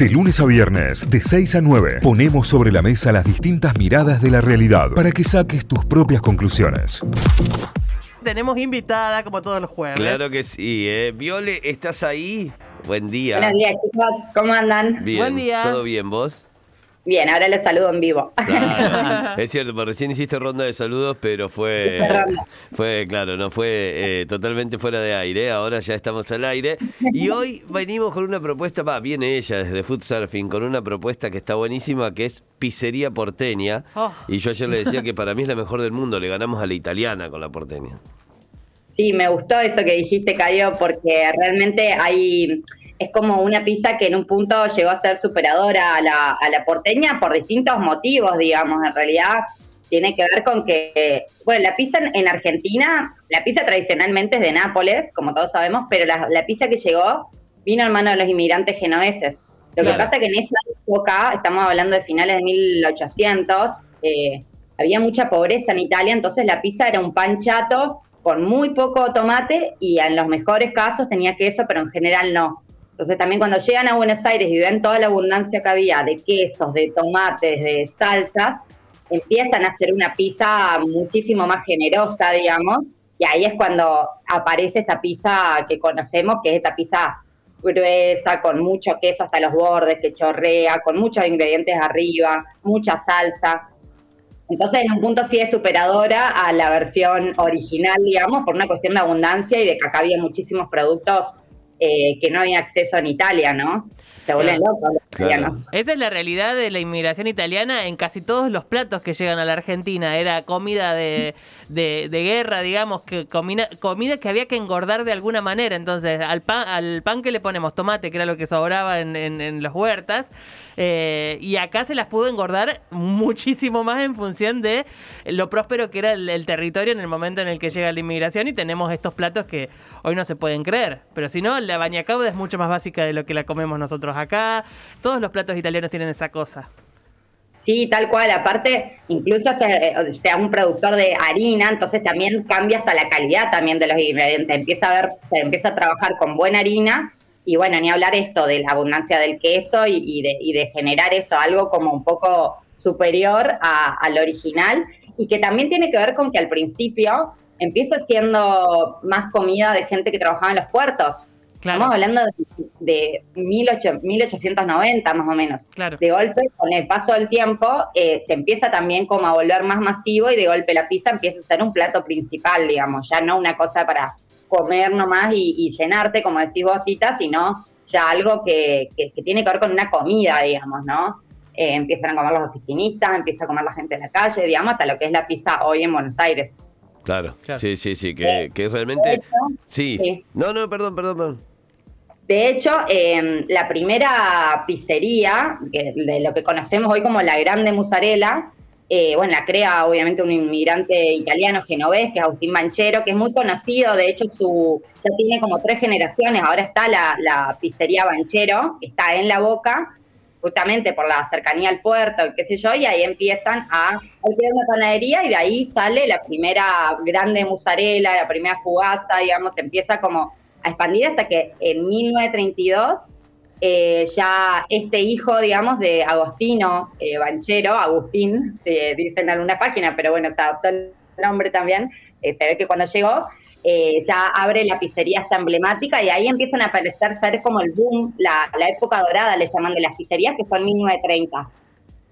De lunes a viernes, de 6 a 9, ponemos sobre la mesa las distintas miradas de la realidad para que saques tus propias conclusiones. Tenemos invitada como todos los jueves. Claro que sí, ¿eh? Viole, ¿estás ahí? Buen día. Buenos días, chicos. ¿Cómo andan? Bien, Buen día. ¿Todo bien vos? Bien, ahora les saludo en vivo. Claro, es cierto, porque recién hiciste ronda de saludos, pero fue, fue claro, no fue eh, totalmente fuera de aire. Ahora ya estamos al aire. Y hoy venimos con una propuesta, va, viene ella desde Food Surfing, con una propuesta que está buenísima, que es pizzería porteña. Oh. Y yo ayer le decía que para mí es la mejor del mundo, le ganamos a la italiana con la porteña. Sí, me gustó eso que dijiste, Cayo, porque realmente hay es como una pizza que en un punto llegó a ser superadora a la, a la porteña por distintos motivos, digamos. En realidad tiene que ver con que, bueno, la pizza en, en Argentina, la pizza tradicionalmente es de Nápoles, como todos sabemos, pero la, la pizza que llegó vino en mano de los inmigrantes genoveses. Lo Claro. que pasa que en esa época, estamos hablando de finales de 1800, eh, había mucha pobreza en Italia, entonces la pizza era un pan chato con muy poco tomate y en los mejores casos tenía queso, pero en general no. Entonces también cuando llegan a Buenos Aires y ven toda la abundancia que había de quesos, de tomates, de salsas, empiezan a hacer una pizza muchísimo más generosa, digamos, y ahí es cuando aparece esta pizza que conocemos, que es esta pizza gruesa, con mucho queso hasta los bordes, que chorrea, con muchos ingredientes arriba, mucha salsa. Entonces, en un punto sí es superadora a la versión original, digamos, por una cuestión de abundancia y de que acá había muchísimos productos eh, que no había acceso en Italia, ¿no? Se vuelven Claro. locos Claro. Esa es la realidad de la inmigración italiana en casi todos los platos que llegan a la Argentina. Era comida de, de, de guerra, digamos, que comida, comida que había que engordar de alguna manera. Entonces, al pan, al pan que le ponemos tomate, que era lo que sobraba en, en, en las huertas, eh, y acá se las pudo engordar muchísimo más en función de lo próspero que era el, el territorio en el momento en el que llega la inmigración y tenemos estos platos que hoy no se pueden creer. Pero si no, la baña cauda es mucho más básica de lo que la comemos nosotros acá. Todos los platos italianos tienen esa cosa. Sí, tal cual. Aparte, incluso se- eh, sea un productor de harina, entonces también cambia hasta la calidad también de los ingredientes. Empieza a ver, se empieza a trabajar con buena harina y bueno, ni hablar esto de la abundancia del queso y, y de, y de generar eso, algo como un poco superior a- al original y que también tiene que ver con que al principio empieza siendo más comida de gente que trabajaba en los puertos. Claro. Estamos hablando de, de 18 1890 más o menos. Claro. De golpe, con el paso del tiempo, eh, se empieza también como a volver más masivo y de golpe la pizza empieza a ser un plato principal, digamos, ya no una cosa para comer nomás y, y llenarte, como decís vos, Tita, sino ya algo que, que- que tiene que ver con una comida, digamos, ¿no? Eh, empiezan a comer los oficinistas, empieza a comer la gente en la calle, digamos, hasta lo que es la pizza hoy en Buenos Aires. Claro, Claro. sí, sí, sí, que, Eh, que De realmente... Sí. sí. No, no, perdón, perdón, perdón. De hecho, eh, la primera pizzería, de lo que conocemos hoy como la Grande Musarela, eh, bueno, la crea obviamente un inmigrante italiano genovés, que es Agustín Manchero, que es muy conocido, de hecho su ya tiene como tres generaciones, ahora está la, la pizzería Banchero, que está en La Boca, justamente por la cercanía al puerto, qué sé yo, y ahí empiezan a alquilar una panadería y de ahí sale la primera grande musarela, la primera fugaza, digamos, empieza como a expandir hasta que en 1932 eh, ya este hijo, digamos, de Agostino eh, Banchero, Agustín, eh, dicen en alguna página, pero bueno, se adoptó el nombre también, eh, se ve que cuando llegó, eh, ya abre la pizzería esta emblemática y ahí empiezan a aparecer, ser como el boom, la, la época dorada, le llaman de las pizzerías, que fue en 1930.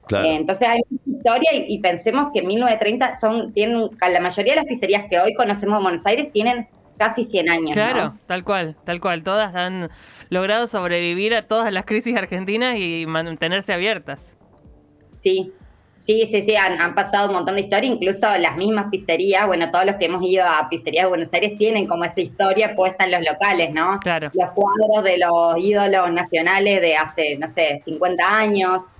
Claro. Entonces hay mucha historia y, y pensemos que en 1930 son, tienen, la mayoría de las pizzerías que hoy conocemos en Buenos Aires tienen casi 100 años. Claro, ¿no? tal cual, tal cual. Todas han logrado sobrevivir a todas las crisis argentinas y mantenerse abiertas. Sí, sí, sí, sí, han, han pasado un montón de historia, incluso las mismas pizzerías, bueno, todos los que hemos ido a pizzerías de Buenos Aires tienen como esta historia puesta en los locales, ¿no? Claro. Los cuadros de los ídolos nacionales de hace, no sé, 50 años.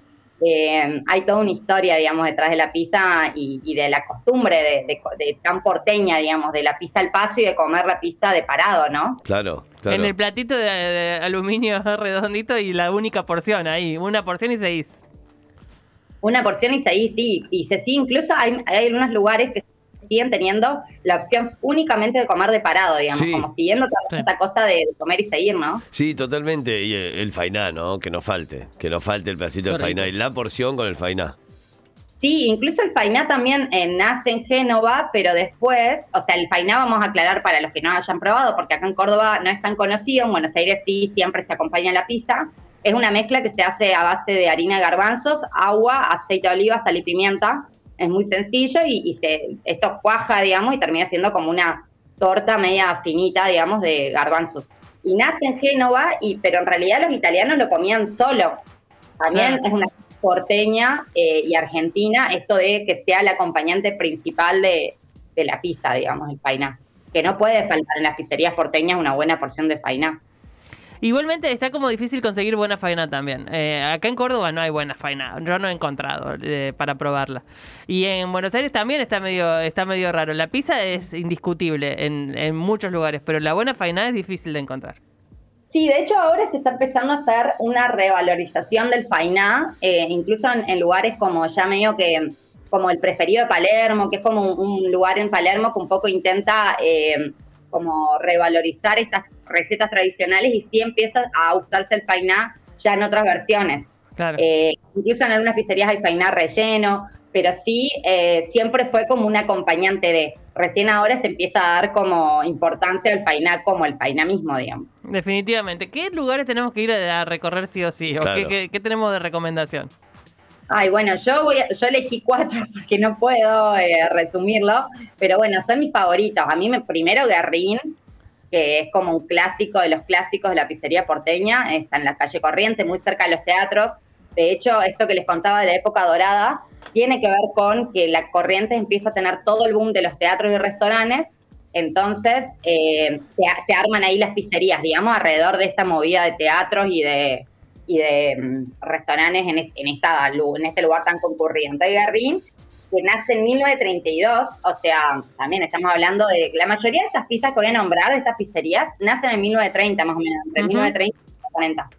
Eh, hay toda una historia, digamos, detrás de la pizza y, y de la costumbre de, de, de tan porteña, digamos, de la pizza al paso y de comer la pizza de parado, ¿no? Claro, claro. En el platito de, de aluminio redondito y la única porción ahí, una porción y seis. Una porción y seguí, sí, y se sí, incluso hay, hay algunos lugares que siguen teniendo la opción únicamente de comer de parado, digamos, Sí. como siguiendo también Sí. esta cosa de comer y seguir, ¿no? Sí, totalmente. Y el, el fainá, ¿no? Que no falte. Que no falte el pedacito de fainá. Y la porción con el fainá. Sí, incluso el fainá también eh, nace en Génova, pero después, o sea, el fainá vamos a aclarar para los que no hayan probado, porque acá en Córdoba no es tan conocido, en Buenos Aires sí, siempre se acompaña en la pizza. Es una mezcla que se hace a base de harina de garbanzos, agua, aceite de oliva, sal y pimienta. Es muy sencillo y, y se, esto cuaja, digamos, y termina siendo como una torta media finita, digamos, de garbanzos. Y nace en Génova, y, pero en realidad los italianos lo comían solo. También Claro. es una porteña eh, y argentina esto de que sea el acompañante principal de, de la pizza, digamos, el fainá. Que no puede faltar en las pizzerías porteñas una buena porción de fainá. Igualmente está como difícil conseguir buena faina también. Eh, acá en Córdoba no hay buena faina, yo no he encontrado eh, para probarla. Y en Buenos Aires también está medio está medio raro. La pizza es indiscutible en, en muchos lugares, pero la buena faina es difícil de encontrar. Sí, de hecho ahora se está empezando a hacer una revalorización del fainá, eh, incluso en, en lugares como ya medio que, como el preferido de Palermo, que es como un, un lugar en Palermo que un poco intenta eh, como revalorizar estas recetas tradicionales y sí empieza a usarse el fainá ya en otras versiones. Claro. Eh, incluso en algunas pizzerías hay fainá relleno, pero sí eh, siempre fue como un acompañante de. Recién ahora se empieza a dar como importancia al fainá como el fainá mismo, digamos. Definitivamente. ¿Qué lugares tenemos que ir a, recorrer sí o sí? ¿O Claro. qué, qué- qué tenemos de recomendación? Ay, bueno, yo voy a- yo elegí cuatro porque no puedo eh, resumirlo, pero bueno, son mis favoritos. A mí me primero Guerrín, que es como un clásico de los clásicos de la pizzería porteña, está en la calle Corriente, muy cerca de los teatros. De hecho, esto que les contaba de la época dorada tiene que ver con que la Corriente empieza a tener todo el boom de los teatros y restaurantes, entonces eh, se, se arman ahí las pizzerías, digamos, alrededor de esta movida de teatros y de, y de mm, restaurantes en, es- en, esta, en este lugar tan concurrido. Entonces, Guerrín, que nace en 1932, o sea, también estamos hablando de la mayoría de estas pizzas que voy a nombrar, de estas pizzerías, nacen en 1930 más o menos, entre Ujú. 1930 y 1940.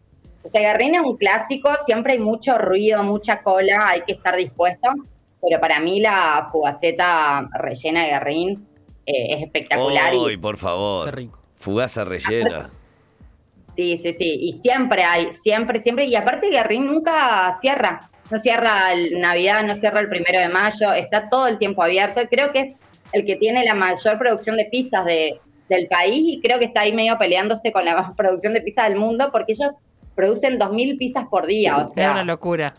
O sea, Guerrín es un clásico, siempre hay mucho ruido, mucha cola, hay que estar dispuesto, pero para mí la fugaceta rellena de Guerrín eh, es espectacular. y- ¡Uy, por favor! Qué rico. Fugaza rellena. Sí, sí, sí. Y siempre hay, siempre, siempre. Y aparte Guerrín nunca cierra. No cierra el Navidad, no cierra el primero de mayo. Está todo el tiempo abierto. Y creo que es el que tiene la mayor producción de pizzas de, del país. Y creo que está ahí medio peleándose con la producción de pizzas del mundo. Porque ellos producen 2.000 pizzas por día. O es sea, una locura.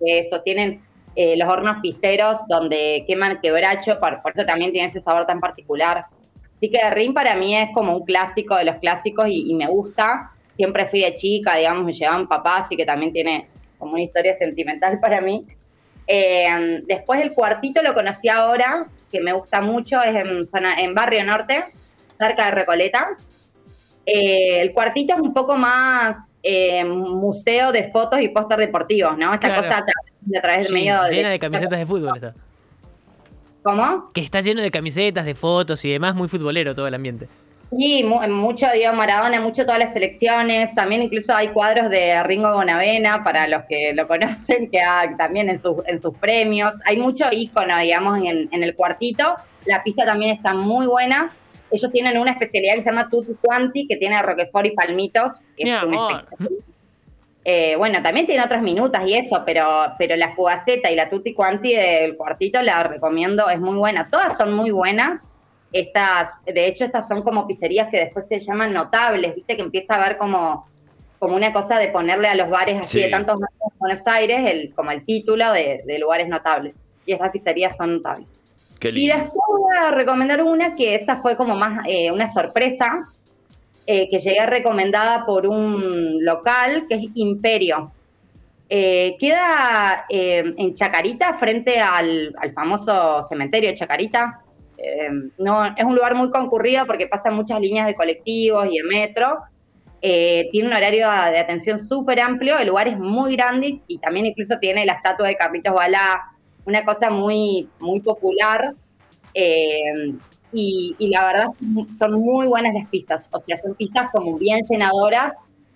eso. Tienen eh, los hornos pizzeros donde queman quebracho. Por, por eso también tiene ese sabor tan particular. Así que Rin para mí es como un clásico de los clásicos y, y me gusta. Siempre fui de chica, digamos, me llevaban papás, así que también tiene como una historia sentimental para mí. Eh, después el cuartito lo conocí ahora, que me gusta mucho, es en, zona- en Barrio Norte, cerca de Recoleta. Eh, el cuartito es un poco más eh, museo de fotos y póster deportivos, ¿no?Esta Claro. cosa a través Sí, del medio llena de camisetas de fútbol está. ¿Cómo? Que está lleno de camisetas, de fotos y demás, muy futbolero todo el ambiente. Sí, mu- mucho Diego Maradona, mucho todas las selecciones. También incluso hay cuadros de Ringo Bonavena para los que lo conocen, que ha- también en, sus en sus premios. Hay mucho ícono, digamos, en el, en el cuartito. La pizza también está muy buena. Ellos tienen una especialidad que se llama Tutti Quanti, que tiene Roquefort y palmitos. que Mi es un. Eh, bueno, también tiene otras minutas y eso, pero, pero la fugaceta y la tutti quanti del cuartito la recomiendo, es muy buena. Todas son muy buenas. Estas, de hecho, estas son como pizzerías que después se llaman notables, viste que empieza a haber como, como una cosa de ponerle a los bares así Sí. de tantos años en Buenos Aires, el, como el título de, de lugares notables. Y estas pizzerías son notables. Qué Y después voy a recomendar una que esta fue como más eh, una sorpresa, eh, que llegué recomendada por un local, que es Imperio. Eh, queda eh, en Chacarita, frente al, al famoso cementerio de Chacarita. No, es un lugar muy concurrido porque pasan muchas líneas de colectivos y de metro. Tiene un horario de atención súper amplio, el lugar es muy grande y también incluso tiene la estatua de Carlitos Balá, una cosa muy, muy popular. Y, y la verdad son muy buenas las pistas, o sea, son pistas como bien llenadoras,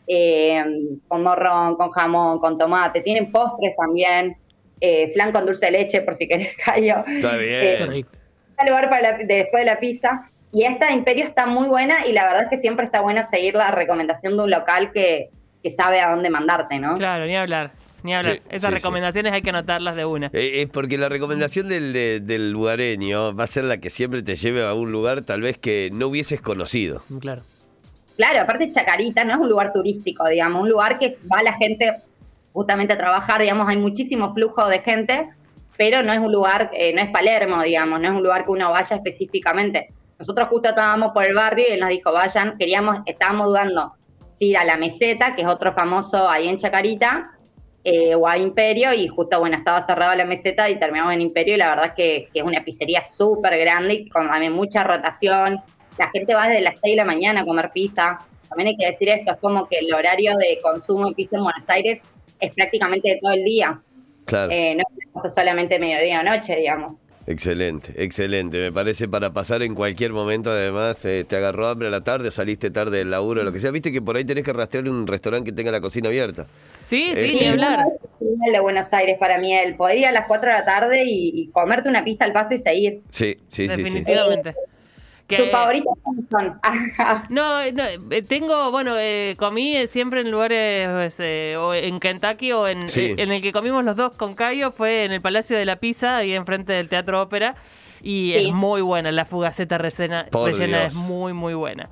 eh, con morrón, con jamón, con tomate, tienen postres también, eh, flan con dulce de leche por si querés callo. Está Eh, bien. rico. el lugar para la- de- después de la pizza. Y esta de Imperio está muy buena y la verdad es que siempre está bueno seguir la recomendación de un local que, que sabe a dónde mandarte, ¿no? Claro, ni hablar. Ni hablar. Sí, Esas sí, recomendaciones hay que anotarlas de una. Eh, Es porque la recomendación del, de- del lugareño va a ser la que siempre te lleve a un lugar tal vez que no hubieses conocido. Claro. Claro, aparte Chacarita no es un lugar turístico, digamos, un lugar que va la gente justamente a trabajar, digamos, hay muchísimo flujo de gente, pero no es un lugar, eh, no es Palermo, digamos, no es un lugar que uno vaya específicamente. Nosotros justo estábamos por el barrio y él nos dijo, vayan, queríamos, estábamos dudando si ir a la meseta, que es otro famoso ahí en Chacarita, eh, o a Imperio, y justo, bueno, estaba cerrada la meseta y terminamos en Imperio, y la verdad es que, que es una pizzería súper grande y con también mucha rotación. La gente va desde las 6 de la mañana a comer pizza. También hay que decir eso, es como que el horario de consumo de pizza en Buenos Aires es prácticamente de todo el día. Claro. Eh, no es solamente mediodía o noche, digamos. Excelente, excelente. Me parece para pasar en cualquier momento, además, eh, te agarró hambre a la tarde o saliste tarde del laburo, lo que sea. Viste que por ahí tenés que rastrear un restaurante que tenga la cocina abierta. Sí, Eh, sí, ni Sí, hablar. el de Buenos Aires para mí, el poder ir a las 4 de la tarde y, y comerte una pizza al paso y seguir. Sí, sí, sí, sí. Definitivamente. Que- ¿Sus favoritos son? No, no, eh, tengo, bueno, eh, comí eh, siempre en lugares eh, o en Kentucky o en, Sí. eh, en el que comimos los dos con Cayo, fue en el Palacio de la Pizza, ahí enfrente del Teatro Ópera. Y Sí. es muy buena, la fugaceta rellena, Por rellena Dios. es muy, muy buena.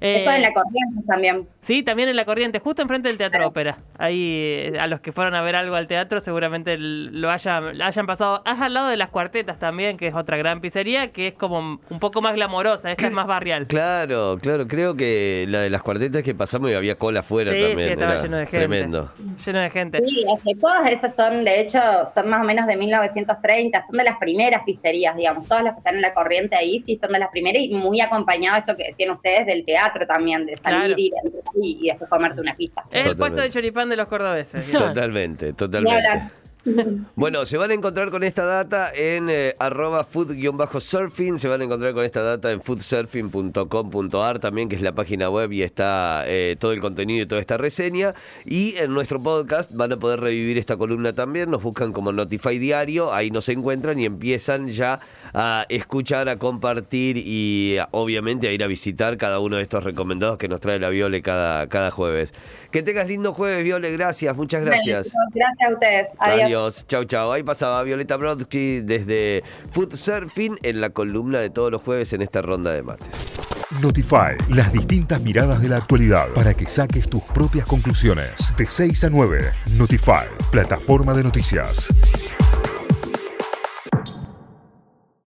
Esto Eh, en la corriente también. Sí, también en la corriente, justo enfrente del Teatro Ópera. Ahí, eh, a los que fueron a ver algo al teatro, seguramente lo hayan, hayan pasado. Es al lado de las cuartetas también, que es otra gran pizzería, que es como un poco más glamorosa, esta es más barrial. Claro, claro. Creo que la de las cuartetas que pasamos y había cola afuera Sí, también. sí, estaba lleno de gente. Tremendo. Lleno de gente. Sí, es que todas esas son, de hecho, son más o menos de 1930, son de las primeras pizzerías, digamos, todas las que están en la corriente ahí, sí, son de las primeras y muy acompañado esto que decían ustedes del teatro también, de salir Claro. ir, entrar y, y después comerte una pizza. Es el puesto de choripán de los cordobeses. digamos. Totalmente, totalmente. Bueno, se van a encontrar con esta data en eh, arroba food-surfing, se van a encontrar con esta data en foodsurfing.com.ar también, que es la página web y está eh, todo el contenido y toda esta reseña. Y en nuestro podcast van a poder revivir esta columna también, nos buscan como Notify Diario, ahí nos encuentran y empiezan ya a escuchar, a compartir y obviamente a ir a visitar cada uno de estos recomendados que nos trae la Viole cada, cada jueves. Que tengas lindo jueves, Viole, gracias, muchas gracias. Gracias a ustedes. Adiós. Adiós. Chau, chau. Ahí pasaba Violeta Brodsky desde Food Surfing en la columna de todos los jueves en esta ronda de mates. Notify, las distintas miradas de la actualidad para que saques tus propias conclusiones. De 6 a 9, Notify, plataforma de noticias.